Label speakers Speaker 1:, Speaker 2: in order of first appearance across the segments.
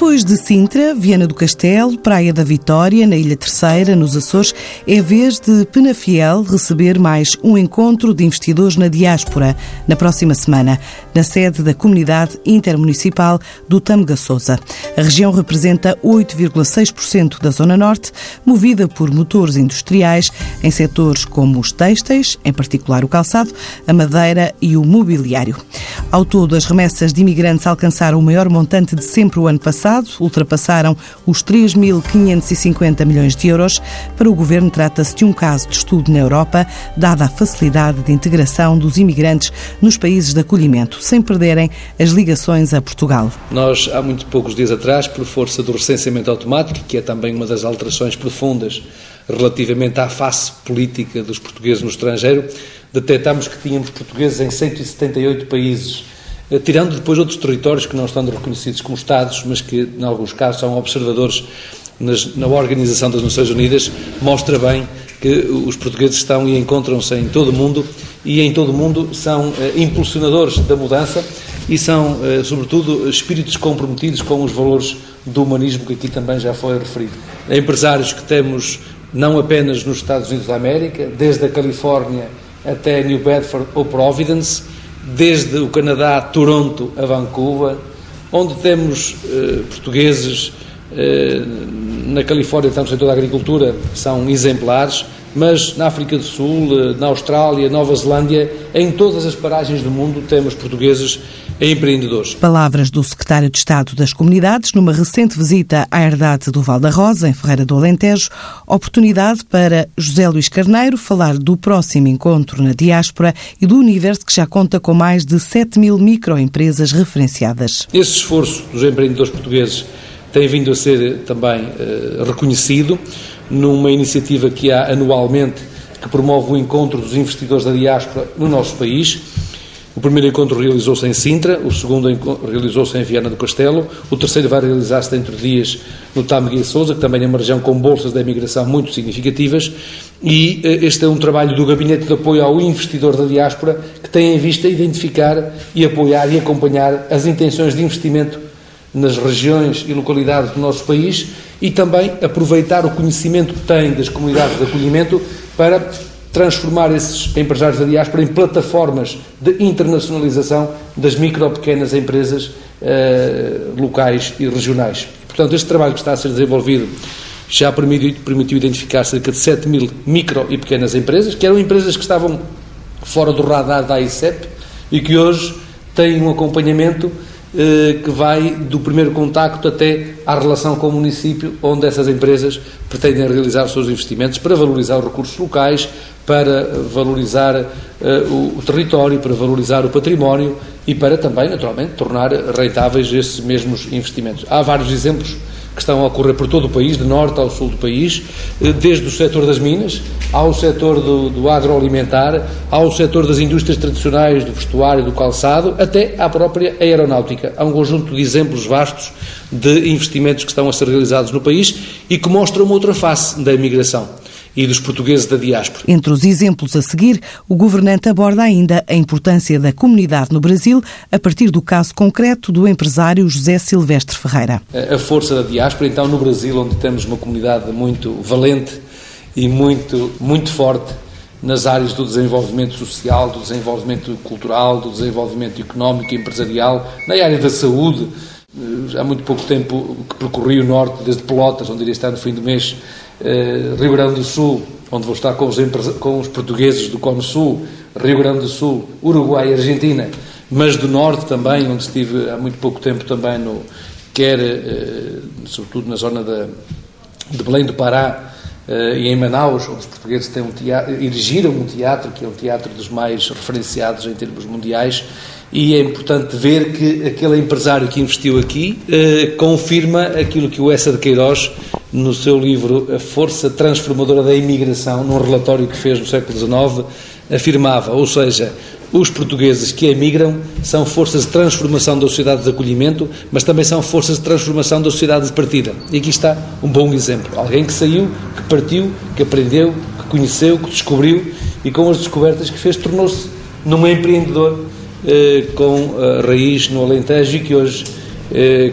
Speaker 1: Depois de Sintra, Viana do Castelo, Praia da Vitória, na Ilha Terceira, nos Açores, é vez de Penafiel receber mais um encontro de investidores na diáspora na próxima semana, na sede da Comunidade Intermunicipal do Tâmega Sousa. A região representa 8,6% da Zona Norte, movida por motores industriais em setores como os têxteis, em particular o calçado, a madeira e o mobiliário. Ao todo, as remessas de imigrantes alcançaram o maior montante de sempre o ano passado ultrapassaram os 3.550 milhões de euros. Para o governo, trata-se de um caso de estudo na Europa, dada a facilidade de integração dos imigrantes nos países de acolhimento, sem perderem as ligações a Portugal.
Speaker 2: Nós, há muito poucos dias atrás, por força do recenseamento automático, que é também uma das alterações profundas relativamente à face política dos portugueses no estrangeiro, detectámos que tínhamos portugueses em 178 países eh, tirando depois outros territórios que não estão reconhecidos como Estados, mas que, em alguns casos, são observadores nas, na Organização das Nações Unidas, mostra bem que os portugueses estão e encontram-se em todo o mundo e em todo o mundo são eh, impulsionadores da mudança e são, eh, sobretudo, espíritos comprometidos com os valores do humanismo que aqui também já foi referido. Empresários que temos não apenas nos Estados Unidos da América, desde a Califórnia até New Bedford ou Providence, desde o Canadá, Toronto a Vancouver, onde temos eh, portugueses eh, na Califórnia, tanto no setor da agricultura, são exemplares, mas na África do Sul, eh, na Austrália, Nova Zelândia, em todas as paragens do mundo temos portugueses empreendedores.
Speaker 1: Palavras do secretário de Estado das Comunidades numa recente visita à herdade do Val da Rosa, em Ferreira do Alentejo, oportunidade para José Luís Carneiro falar do próximo encontro na diáspora e do universo que já conta com mais de 7 mil microempresas referenciadas.
Speaker 2: Esse esforço dos empreendedores portugueses tem vindo a ser também uh, reconhecido numa iniciativa que há anualmente que promove o encontro dos investidores da diáspora no nosso país. O primeiro encontro realizou-se em Sintra, o segundo realizou-se em Viana do Castelo, o terceiro vai realizar-se dentro de dias no Tâmega Sousa, que também é uma região com bolsas de imigração muito significativas, e eh, este é um trabalho do Gabinete de Apoio ao Investidor da Diáspora, que tem em vista identificar e apoiar e acompanhar as intenções de investimento nas regiões e localidades do nosso país e também aproveitar o conhecimento que tem das comunidades de acolhimento para transformar esses empresários da diáspora em plataformas de internacionalização das micro pequenas empresas eh, locais e regionais. Portanto, este trabalho que está a ser desenvolvido já permitiu, permitiu identificar cerca de 7 mil micro e pequenas empresas, que eram empresas que estavam fora do radar da ICEP e que hoje têm um acompanhamento que vai do primeiro contacto até à relação com o município, onde essas empresas pretendem realizar os seus investimentos para valorizar os recursos locais, para valorizar o, o, território, para valorizar o património e para também, naturalmente, tornar rentáveis esses mesmos investimentos. Há vários exemplos que estão a ocorrer por todo o país, de norte ao sul do país, eh, desde o setor das minas, ao setor do, do agroalimentar, ao setor das indústrias tradicionais, do vestuário, do calçado, até à própria aeronáutica. Há um conjunto de exemplos vastos de investimentos que estão a ser realizados no país e que mostram uma outra face da imigração e dos portugueses da diáspora.
Speaker 1: Entre os exemplos a seguir, o governante aborda ainda a importância da comunidade no Brasil a partir do caso concreto do empresário José Silvestre Ferreira.
Speaker 2: A força da diáspora, então, no Brasil, onde temos uma comunidade muito valente e muito, muito forte nas áreas do desenvolvimento social, do desenvolvimento cultural, do desenvolvimento económico e empresarial, na área da saúde. Há muito pouco tempo que percorri o norte, desde Pelotas, onde iria estar no fim do mês, eh, Rio Grande do Sul, onde vou estar com os, com os portugueses do Cone Sul, Rio Grande do Sul, Uruguai e Argentina, mas do Norte também, onde estive há muito pouco tempo também, no, quer, eh, sobretudo na zona da, de Belém do Pará eh, e em Manaus, onde os portugueses têm um teatro, erigiram um teatro, que é um teatro dos mais referenciados em termos mundiais, e é importante ver que aquele empresário que investiu aqui eh, confirma aquilo que o Essa de Queiroz, no seu livro A Força Transformadora da Imigração, num relatório que fez no século XIX, afirmava, ou seja, os portugueses que emigram são forças de transformação da sociedade de acolhimento, mas também são forças de transformação da sociedade de partida. E aqui está um bom exemplo. Alguém que saiu, que partiu, que aprendeu, que conheceu, que descobriu e com as descobertas que fez tornou-se num empreendedor com a raiz no Alentejo e que hoje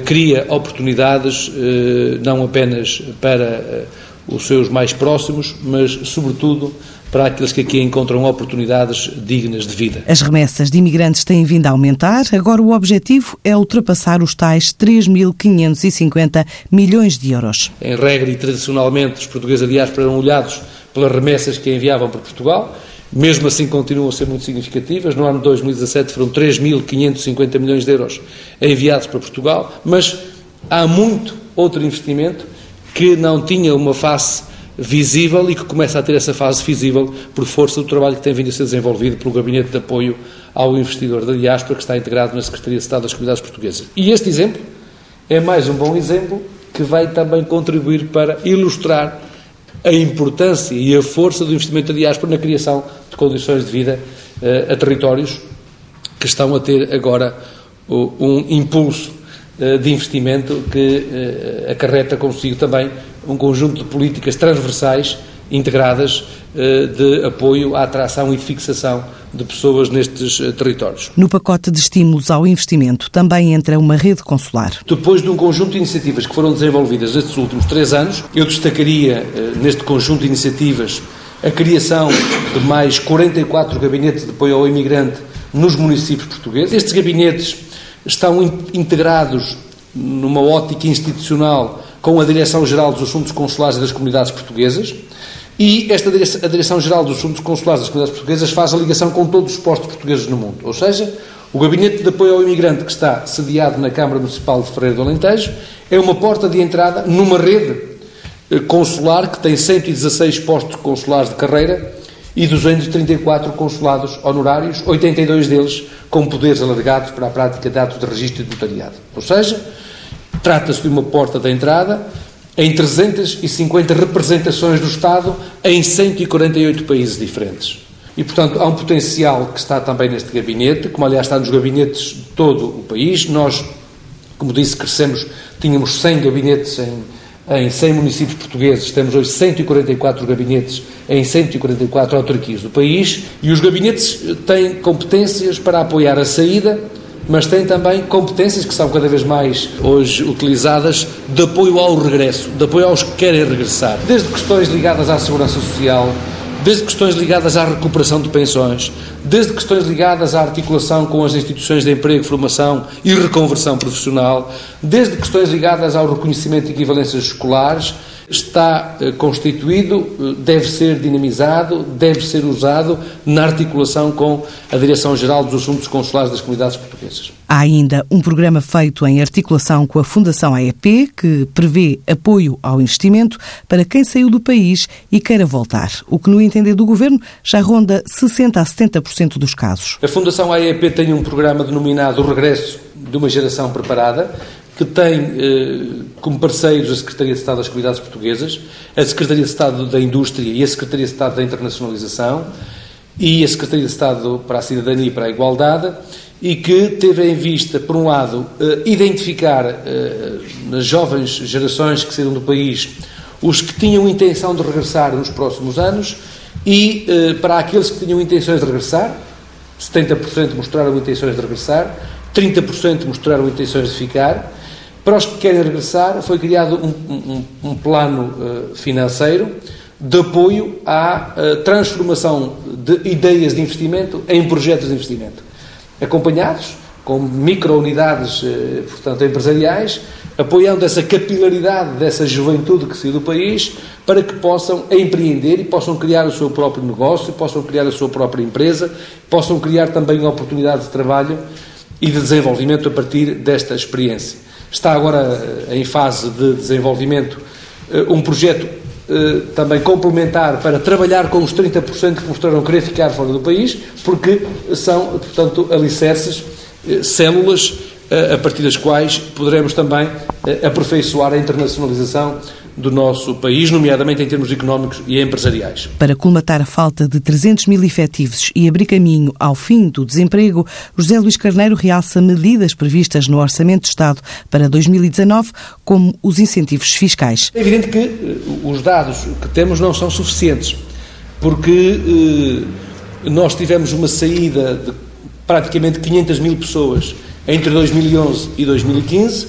Speaker 2: cria oportunidades não apenas para os seus mais próximos, mas, sobretudo, para aqueles que aqui encontram oportunidades dignas de vida.
Speaker 1: As remessas de imigrantes têm vindo a aumentar. Agora o objetivo é ultrapassar os tais 3.550 milhões de euros.
Speaker 2: Em regra e tradicionalmente, os portugueses a diáspora eram olhados pelas remessas que enviavam para Portugal. Mesmo assim, continuam a ser muito significativas. No ano de 2017 foram 3.550 milhões de euros enviados para Portugal, mas há muito outro investimento que não tinha uma face visível e que começa a ter essa fase visível por força do trabalho que tem vindo a ser desenvolvido pelo Gabinete de Apoio ao Investidor da Diáspora, que está integrado na Secretaria de Estado das Comunidades Portuguesas. E este exemplo é mais um bom exemplo que vai também contribuir para ilustrar a importância e a força do investimento da diáspora na criação de condições de vida uh, a territórios que estão a ter agora um impulso uh, de investimento que acarreta consigo também um conjunto de políticas transversais integradas eh, de apoio à atração e fixação de pessoas nestes eh, territórios.
Speaker 1: No pacote de estímulos ao investimento também entra uma rede consular.
Speaker 2: Depois de um conjunto de iniciativas que foram desenvolvidas nestes últimos três anos, eu destacaria eh, neste conjunto de iniciativas a criação de mais 44 gabinetes de apoio ao imigrante nos municípios portugueses. Estes gabinetes estão integrados numa ótica institucional com a Direção-Geral dos Assuntos Consulares das Comunidades Portuguesas, e esta Direção-Geral dos Assuntos Consulares das Comunidades Portuguesas faz a ligação com todos os postos portugueses no mundo. Ou seja, o Gabinete de Apoio ao Imigrante, que está sediado na Câmara Municipal de Ferreira do Alentejo, é uma porta de entrada numa rede consular que tem 116 postos consulares de carreira e 234 consulados honorários, 82 deles com poderes alargados para a prática de atos de registro e de notariado. Ou seja, Trata-se de uma porta de entrada em 350 representações do Estado em 148 países diferentes. E, portanto, há um potencial que está também neste gabinete, como aliás está nos gabinetes de todo o país. Nós, como disse, crescemos, tínhamos 100 gabinetes em, em 100 municípios portugueses, temos hoje 144 gabinetes em 144 autarquias do país e os gabinetes têm competências para apoiar a saída mas tem também competências que são cada vez mais hoje utilizadas de apoio ao regresso, de apoio aos que querem regressar. Desde questões ligadas à segurança social, desde questões ligadas à recuperação de pensões, desde questões ligadas à articulação com as instituições de emprego, formação e reconversão profissional, desde questões ligadas ao reconhecimento de equivalências escolares, está eh, constituído, eh, deve ser dinamizado, deve ser usado na articulação com a Direção-Geral dos Assuntos Consulares das Comunidades Portuguesas.
Speaker 1: Há ainda um programa feito em articulação com a Fundação AEP que prevê apoio ao investimento para quem saiu do país e queira voltar, o que, no entender do Governo, já ronda 60% a 70% dos casos.
Speaker 2: A Fundação AEP tem um programa denominado Regresso de uma Geração Preparada, que tem eh, como parceiros a Secretaria de Estado das Comunidades Portuguesas, a Secretaria de Estado da Indústria e a Secretaria de Estado da Internacionalização e a Secretaria de Estado para a Cidadania e para a Igualdade e que teve em vista, por um lado, eh, identificar eh, nas jovens gerações que saíram do país os que tinham intenção de regressar nos próximos anos e para aqueles que tinham intenções de regressar, 70% mostraram intenções de regressar, 30% mostraram intenções de ficar para os que querem regressar, foi criado um, um, um plano uh, financeiro de apoio à uh, transformação de ideias de investimento em projetos de investimento, acompanhados com micro-unidades, uh, portanto, empresariais, apoiando essa capilaridade dessa juventude que saiu do país para que possam empreender e possam criar o seu próprio negócio, possam criar a sua própria empresa, possam criar também oportunidades de trabalho e de desenvolvimento a partir desta experiência. Está agora eh, em fase de desenvolvimento eh, um projeto eh, também complementar para trabalhar com os 30% que mostraram querer ficar fora do país, porque são, portanto, alicerces, células a partir das quais poderemos também aperfeiçoar a internacionalização do nosso país, nomeadamente em termos económicos e empresariais.
Speaker 1: Para colmatar a falta de 300 mil efetivos e abrir caminho ao fim do desemprego, José Luís Carneiro realça medidas previstas no Orçamento de Estado para 2019, como os incentivos fiscais.
Speaker 2: É evidente que eh, os dados que temos não são suficientes, porque eh, nós tivemos uma saída de praticamente 500 mil pessoas entre 2011 e 2015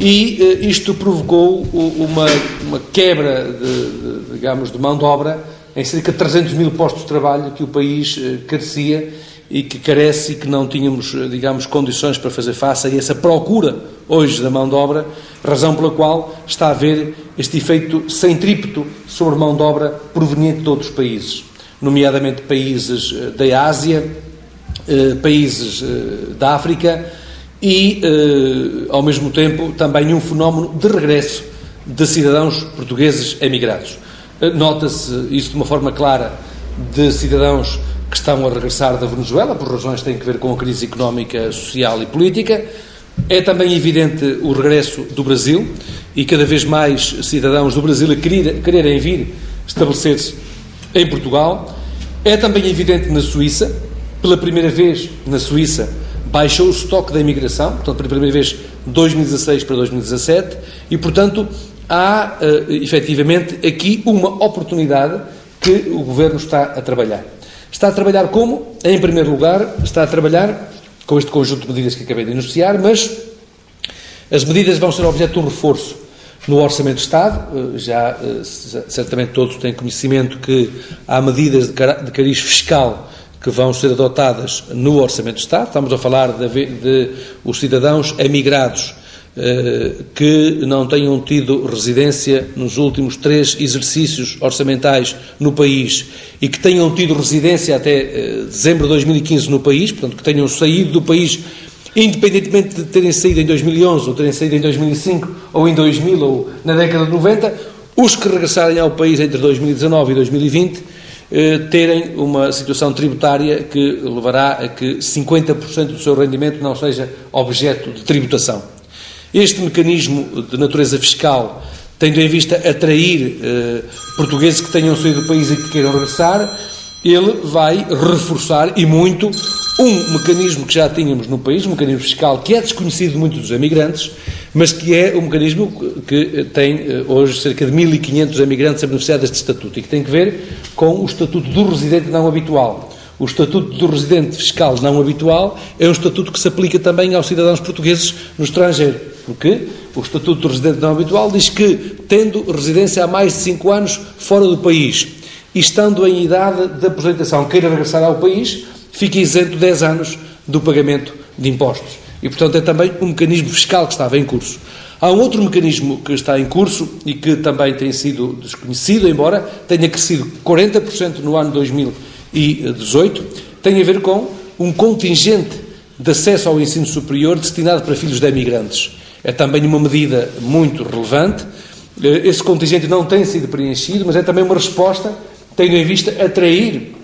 Speaker 2: e uh, isto provocou uma, uma quebra de, de, digamos, de mão de obra em cerca de 300 mil postos de trabalho que o país uh, carecia e que carece e que não tínhamos, uh, digamos, condições para fazer face a essa procura hoje da mão de obra, razão pela qual está a haver este efeito centrípeto sobre mão de obra proveniente de outros países, nomeadamente países da Ásia, países da África, e, eh, ao mesmo tempo, também um fenómeno de regresso de cidadãos portugueses emigrados. Eh, nota-se isso de uma forma clara de cidadãos que estão a regressar da Venezuela, por razões que têm a ver com a crise económica, social e política. É também evidente o regresso do Brasil e cada vez mais cidadãos do Brasil a querer, quererem vir estabelecer-se em Portugal. É também evidente na Suíça, pela primeira vez na Suíça, baixou o estoque da imigração, portanto, pela primeira vez, 2016 para 2017, e, portanto, há uh, efetivamente aqui uma oportunidade que o Governo está a trabalhar. Está a trabalhar como? Em primeiro lugar, está a trabalhar com este conjunto de medidas que acabei de anunciar, mas as medidas vão ser objeto de um reforço no Orçamento de Estado. Eh, já eh, certamente todos têm conhecimento que há medidas de cariz fiscal que vão ser adotadas no Orçamento de Estado. Estamos a falar de, de os cidadãos emigrados eh, que não tenham tido residência nos últimos três exercícios orçamentais no país e que tenham tido residência até eh, dezembro de 2015 no país, portanto, que tenham saído do país independentemente de terem saído em 2011 ou terem saído em 2005 ou em 2000 ou na década de 90, os que regressarem ao país entre 2019 e 2020 eh, terem uma situação tributária que levará a que 50% do seu rendimento não seja objeto de tributação. Este mecanismo de natureza fiscal, tendo em vista atrair eh, portugueses que tenham saído do país e que queiram regressar, ele vai reforçar e muito um mecanismo que já tínhamos no país, um mecanismo fiscal que é desconhecido de muitos dos emigrantes, mas que é um mecanismo que tem eh, hoje cerca de 1.500 emigrantes a beneficiar deste estatuto e que tem que ver com o estatuto do residente não habitual. O estatuto do residente fiscal não habitual é um estatuto que se aplica também aos cidadãos portugueses no estrangeiro. Porque o estatuto do residente não habitual diz que, tendo residência há mais de 5 anos fora do país e estando em idade de aposentação, queira regressar ao país, fica isento 10 anos do pagamento de impostos. E, portanto, é também um mecanismo fiscal que estava em curso. Há um outro mecanismo que está em curso e que também tem sido desconhecido, embora tenha crescido 40% no ano 2018, tem a ver com um contingente de acesso ao ensino superior destinado para filhos de emigrantes. É também uma medida muito relevante. Esse contingente não tem sido preenchido, mas é também uma resposta, tendo em vista atrair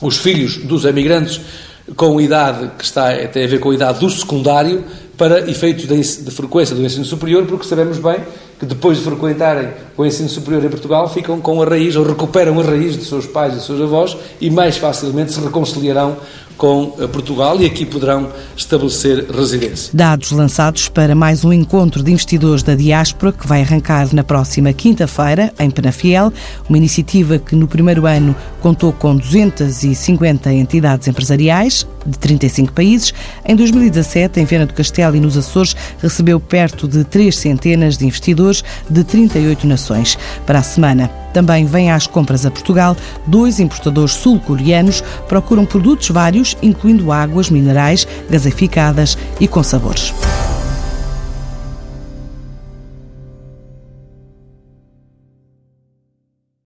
Speaker 2: os filhos dos emigrantes com idade que está, tem a ver com a idade do secundário para efeitos de, de, frequência do ensino superior, porque sabemos bem que depois de frequentarem o ensino superior em Portugal ficam com a raiz ou recuperam a raiz de seus pais e de seus avós e mais facilmente se reconciliarão com eh, Portugal e aqui poderão estabelecer residência.
Speaker 1: Dados lançados para mais um encontro de investidores da diáspora que vai arrancar na próxima quinta-feira em Penafiel, uma iniciativa que no primeiro ano contou com 250 entidades empresariais de 35 países. Em 2017, em Viana do Castelo e nos Açores, recebeu perto de três centenas de investidores de 38 nações. Para a semana, também vêm às compras a Portugal dois importadores sul-coreanos procuram produtos vários, incluindo águas minerais, gaseificadas e com sabores.